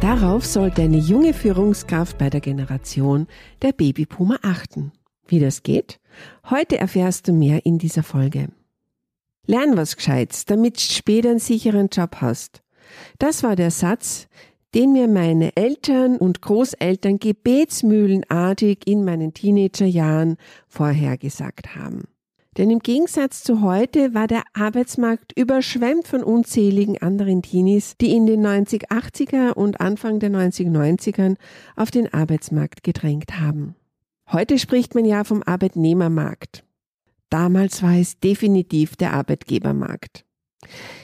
Darauf sollte eine junge Führungskraft bei der Generation der Babyboomer achten. Wie das geht? Heute erfährst du mehr in dieser Folge. Lern was Gescheites, damit du später einen sicheren Job hast. Das war der Satz, den mir meine Eltern und Großeltern gebetsmühlenartig in meinen Teenagerjahren vorhergesagt haben. Denn im Gegensatz zu heute war der Arbeitsmarkt überschwemmt von unzähligen anderen Teenies, die in den 9080er und Anfang der 9090ern auf den Arbeitsmarkt gedrängt haben. Heute spricht man ja vom Arbeitnehmermarkt. Damals war es definitiv der Arbeitgebermarkt.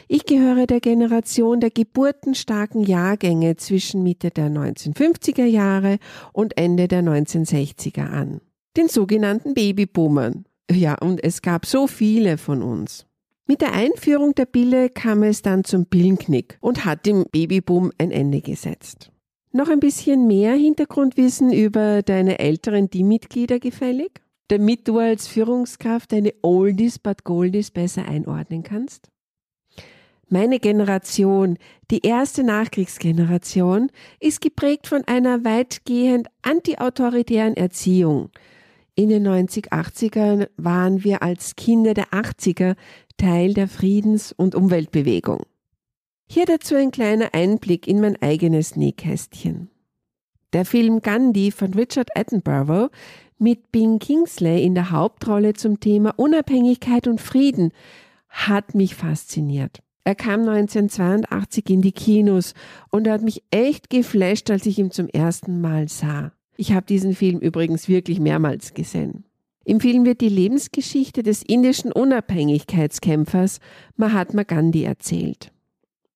Ich gehöre der Generation der geburtenstarken Jahrgänge zwischen Mitte der 1950er Jahre und Ende der 1960er an. Den sogenannten Babyboomern, ja, und es gab so viele von uns. Mit der Einführung der Pille kam es dann zum Pillenknick und hat dem Babyboom ein Ende gesetzt. Noch ein bisschen mehr Hintergrundwissen über deine älteren Teammitglieder gefällig, damit du als Führungskraft deine Oldies but Goldies besser einordnen kannst? Meine Generation, die erste Nachkriegsgeneration, ist geprägt von einer weitgehend antiautoritären Erziehung, in den 90-80ern waren wir als Kinder der 80er Teil der Friedens- und Umweltbewegung. Hier dazu ein kleiner Einblick in mein eigenes Nähkästchen. Der Film Gandhi von Richard Attenborough mit Bing Kingsley in der Hauptrolle zum Thema Unabhängigkeit und Frieden hat mich fasziniert. Er kam 1982 in die Kinos und hat mich echt geflasht, als ich ihn zum ersten Mal sah. Ich habe diesen Film übrigens wirklich mehrmals gesehen. Im Film wird die Lebensgeschichte des indischen Unabhängigkeitskämpfers Mahatma Gandhi erzählt.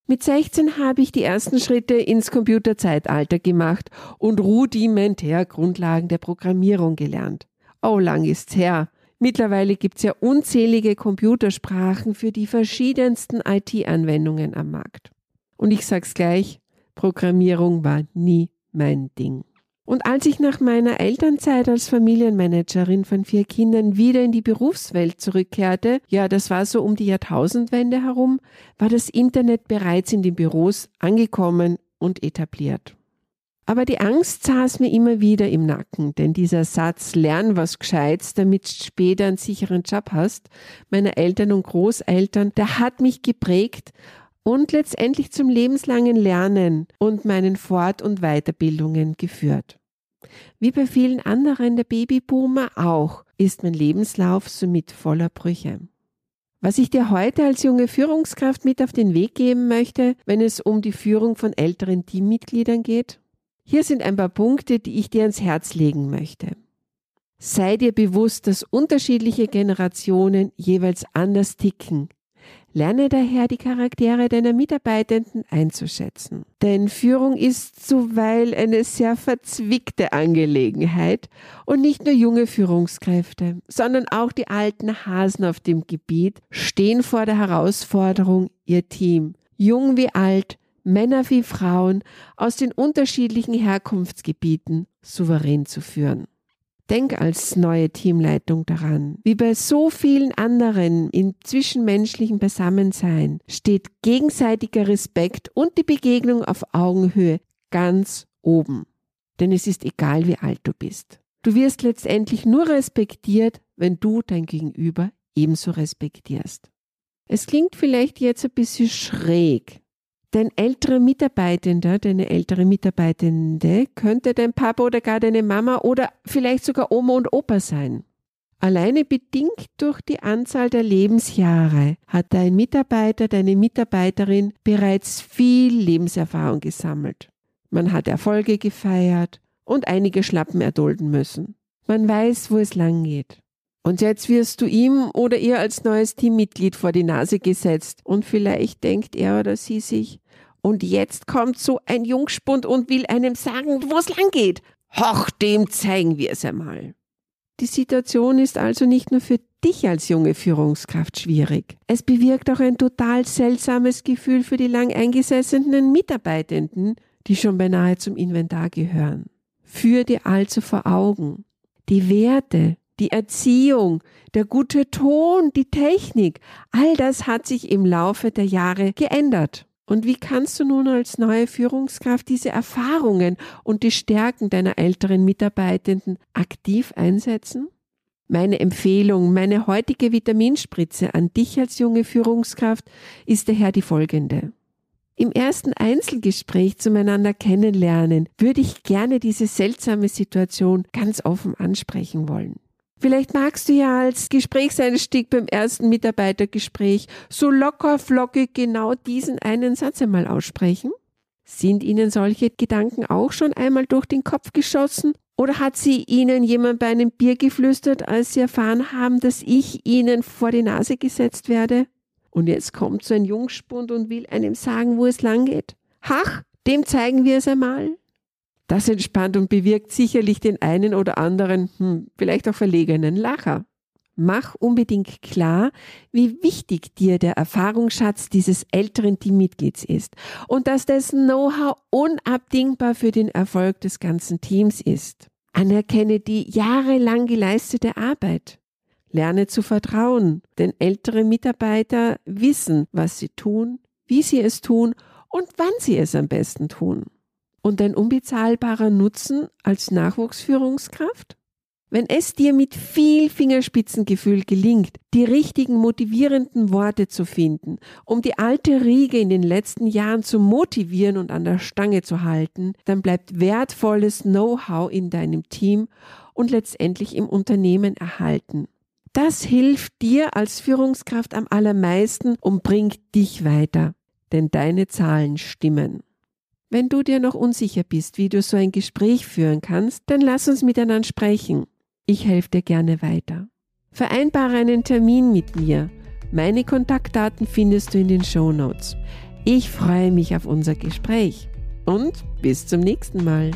Mit 16 habe ich die ersten Schritte ins Computerzeitalter gemacht und rudimentär Grundlagen der Programmierung gelernt. Oh, lang ist's her. Mittlerweile gibt's ja unzählige Computersprachen für die verschiedensten IT-Anwendungen am Markt. Und ich sag's gleich, Programmierung war nie mein Ding. Und als ich nach meiner Elternzeit als Familienmanagerin von vier Kindern wieder in die Berufswelt zurückkehrte, ja, das war so um die Jahrtausendwende herum, war das Internet bereits in den Büros angekommen und etabliert. Aber die Angst saß mir immer wieder im Nacken, denn dieser Satz, lern was Gescheites, damit du später einen sicheren Job hast, meiner Eltern und Großeltern, der hat mich geprägt und letztendlich zum lebenslangen Lernen und meinen Fort- und Weiterbildungen geführt. Wie bei vielen anderen der Babyboomer auch ist mein Lebenslauf somit voller Brüche. Was ich dir heute als junge Führungskraft mit auf den Weg geben möchte, wenn es um die Führung von älteren Teammitgliedern geht? Hier sind ein paar Punkte, die ich dir ans Herz legen möchte. Sei dir bewusst, dass unterschiedliche Generationen jeweils anders ticken, Lerne daher die Charaktere deiner Mitarbeitenden einzuschätzen. Denn Führung ist zuweilen eine sehr verzwickte Angelegenheit und nicht nur junge Führungskräfte, sondern auch die alten Hasen auf dem Gebiet stehen vor der Herausforderung, ihr Team, jung wie alt, Männer wie Frauen aus den unterschiedlichen Herkunftsgebieten souverän zu führen. Denk als neue Teamleitung daran. Wie bei so vielen anderen im zwischenmenschlichen Beisammensein steht gegenseitiger Respekt und die Begegnung auf Augenhöhe ganz oben. Denn es ist egal, wie alt du bist. Du wirst letztendlich nur respektiert, wenn du dein Gegenüber ebenso respektierst. Es klingt vielleicht jetzt ein bisschen schräg, Dein älterer Mitarbeitender, deine ältere Mitarbeitende könnte dein Papa oder gar deine Mama oder vielleicht sogar Oma und Opa sein. Alleine bedingt durch die Anzahl der Lebensjahre hat dein Mitarbeiter, deine Mitarbeiterin bereits viel Lebenserfahrung gesammelt. Man hat Erfolge gefeiert und einige Schlappen erdulden müssen. Man weiß, wo es lang geht. Und jetzt wirst du ihm oder ihr als neues Teammitglied vor die Nase gesetzt und vielleicht denkt er oder sie sich, Und jetzt kommt so ein Jungspund und will einem sagen, wo es lang geht. Hoch, dem zeigen wir es einmal. Die Situation ist also nicht nur für dich als junge Führungskraft schwierig. Es bewirkt auch ein total seltsames Gefühl für die lang eingesessenen Mitarbeitenden, die schon beinahe zum Inventar gehören. Führ dir also vor Augen. Die Werte, die Erziehung, der gute Ton, die Technik, all das hat sich im Laufe der Jahre geändert. Und wie kannst du nun als neue Führungskraft diese Erfahrungen und die Stärken deiner älteren Mitarbeitenden aktiv einsetzen? Meine Empfehlung, meine heutige Vitaminspritze an dich als junge Führungskraft ist daher die folgende. Im ersten Einzelgespräch zueinander kennenlernen würde ich gerne diese seltsame Situation ganz offen ansprechen wollen. Vielleicht magst du ja als Gesprächseinstieg beim ersten Mitarbeitergespräch so locker flockig genau diesen einen Satz einmal aussprechen. Sind Ihnen solche Gedanken auch schon einmal durch den Kopf geschossen? Oder hat sie Ihnen jemand bei einem Bier geflüstert, als Sie erfahren haben, dass ich Ihnen vor die Nase gesetzt werde? Und jetzt kommt so ein Jungspund und will einem sagen, wo es lang geht. Hach, dem zeigen wir es einmal. Das entspannt und bewirkt sicherlich den einen oder anderen, hm, vielleicht auch verlegenen Lacher. Mach unbedingt klar, wie wichtig dir der Erfahrungsschatz dieses älteren Teammitglieds ist und dass dessen Know-how unabdingbar für den Erfolg des ganzen Teams ist. Anerkenne die jahrelang geleistete Arbeit. Lerne zu vertrauen, denn ältere Mitarbeiter wissen, was sie tun, wie sie es tun und wann sie es am besten tun und ein unbezahlbarer Nutzen als Nachwuchsführungskraft? Wenn es dir mit viel Fingerspitzengefühl gelingt, die richtigen motivierenden Worte zu finden, um die alte Riege in den letzten Jahren zu motivieren und an der Stange zu halten, dann bleibt wertvolles Know-how in deinem Team und letztendlich im Unternehmen erhalten. Das hilft dir als Führungskraft am allermeisten und bringt dich weiter, denn deine Zahlen stimmen. Wenn du dir noch unsicher bist, wie du so ein Gespräch führen kannst, dann lass uns miteinander sprechen. Ich helfe dir gerne weiter. Vereinbare einen Termin mit mir. Meine Kontaktdaten findest du in den Show Notes. Ich freue mich auf unser Gespräch und bis zum nächsten Mal.